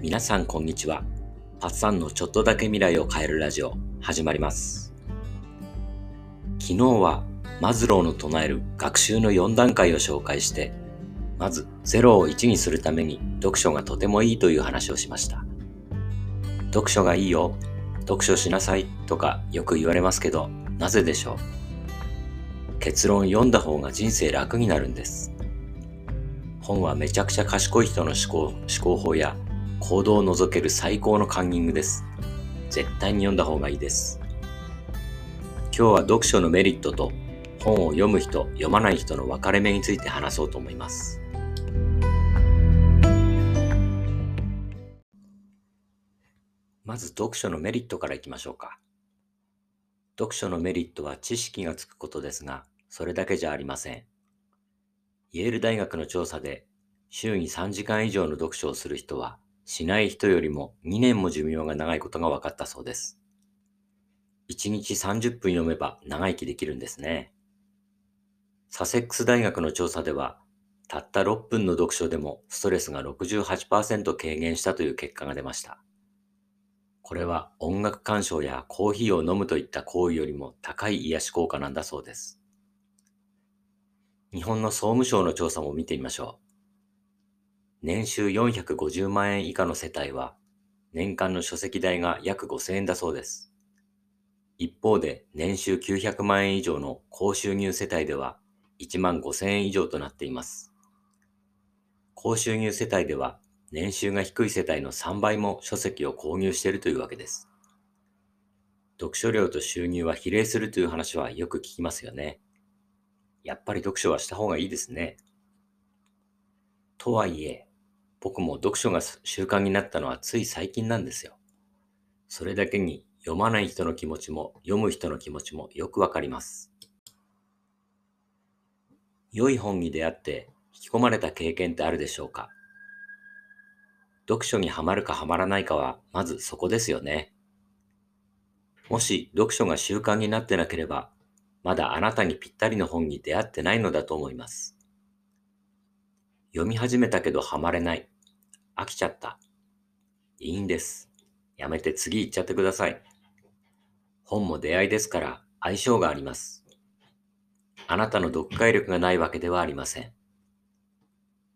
皆さんこんにちは。パッサンのちょっとだけ未来を変えるラジオ始まります。昨日はマズローの唱える学習の4段階を紹介して、まず0を1にするために読書がとてもいいという話をしました。読書がいいよ、読書しなさいとかよく言われますけど、なぜでしょう？結論読んだ方が人生楽になるんです。本はめちゃくちゃ賢い人の思考思考法や行動を覗ける最高のカンニングです。絶対に読んだ方がいいです。今日は読書のメリットと本を読む人、読まない人の分かれ目について話そうと思います。まず読書のメリットからいきましょうか。読書のメリットは知識がつくことですが、それだけじゃありません。イェール大学の調査で、週に3時間以上の読書をする人は、しない人よりも2年も寿命が長いことが分かったそうです。1日30分読めば長生きできるんですね。サセックス大学の調査では、たった6分の読書でもストレスが68%軽減したという結果が出ました。これは音楽鑑賞やコーヒーを飲むといった行為よりも高い癒し効果なんだそうです。日本の総務省の調査も見てみましょう。年収450万円以下の世帯は、年間の書籍代が約5000円だそうです。一方で、年収900万円以上の高収入世帯では、1万5000円以上となっています。高収入世帯では、年収が低い世帯の3倍も書籍を購入しているというわけです。読書量と収入は比例するという話はよく聞きますよね。やっぱり読書はした方がいいですね。とはいえ、僕も読書が習慣になったのはつい最近なんですよ。それだけに読まない人の気持ちも読む人の気持ちもよくわかります。良い本に出会って引き込まれた経験ってあるでしょうか？読書にはまるかはまらないかはまずそこですよね。もし読書が習慣になってなければ、まだあなたにぴったりの本に出会ってないのだと思います。読み始めたけどハマれない。飽きちゃった。いいんです。やめて次行っちゃってください。本も出会いですから相性があります。あなたの読解力がないわけではありません。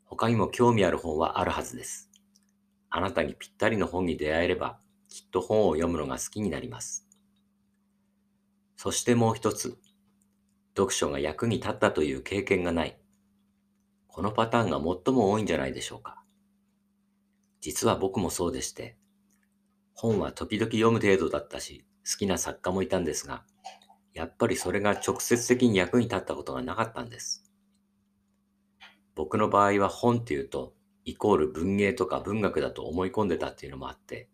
他にも興味ある本はあるはずです。あなたにぴったりの本に出会えれば、きっと本を読むのが好きになります。そしてもう一つ、読書が役に立ったという経験がない。このパターンが最も多いんじゃないでしょうか。実は僕もそうでして、本は時々読む程度だったし、好きな作家もいたんですが、やっぱりそれが直接的に役に立ったことがなかったんです。僕の場合は本っていうと、イコール文芸とか文学だと思い込んでたっていうのもあって、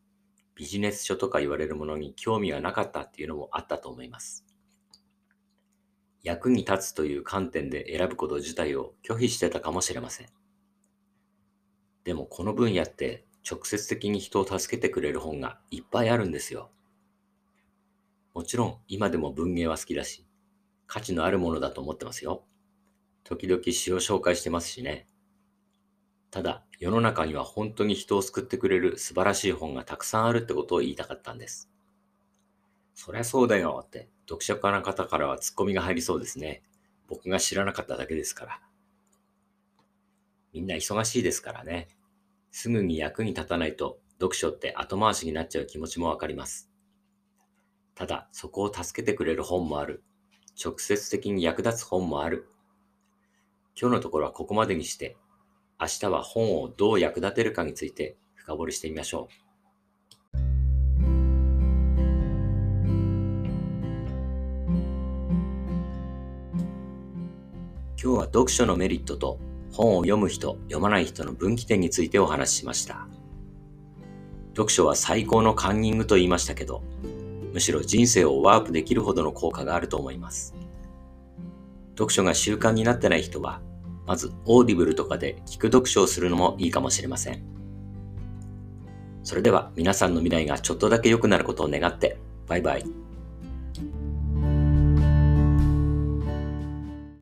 ビジネス書とか言われるものに興味がなかったっていうのもあったと思います。役に立つという観点で選ぶこと自体を拒否してたかもしれません。でもこの分野って直接的に人を助けてくれる本がいっぱいあるんですよ。もちろん今でも文芸は好きだし、価値のあるものだと思ってますよ。時々詩を紹介してますしね。ただ、世の中には本当に人を救ってくれる素晴らしい本がたくさんあるってことを言いたかったんです。そりゃそうだよって、読書家の方からはツッコミが入りそうですね。僕が知らなかっただけですから。みんな忙しいですからね。すぐに役に立たないと読書って後回しになっちゃう気持ちもわかります。ただ、そこを助けてくれる本もある。直接的に役立つ本もある。今日のところはここまでにして、明日は本をどう役立てるかについて深掘りしてみましょう。今日は読書のメリットと本を読む人、読まない人の分岐点についてお話ししました。読書は最高のカンニングと言いましたけど、むしろ人生をワープできるほどの効果があると思います。読書が習慣になってない人は、まずオーディブルとかで聞く読書をするのもいいかもしれません。それでは皆さんの未来がちょっとだけ良くなることを願って、バイバイ。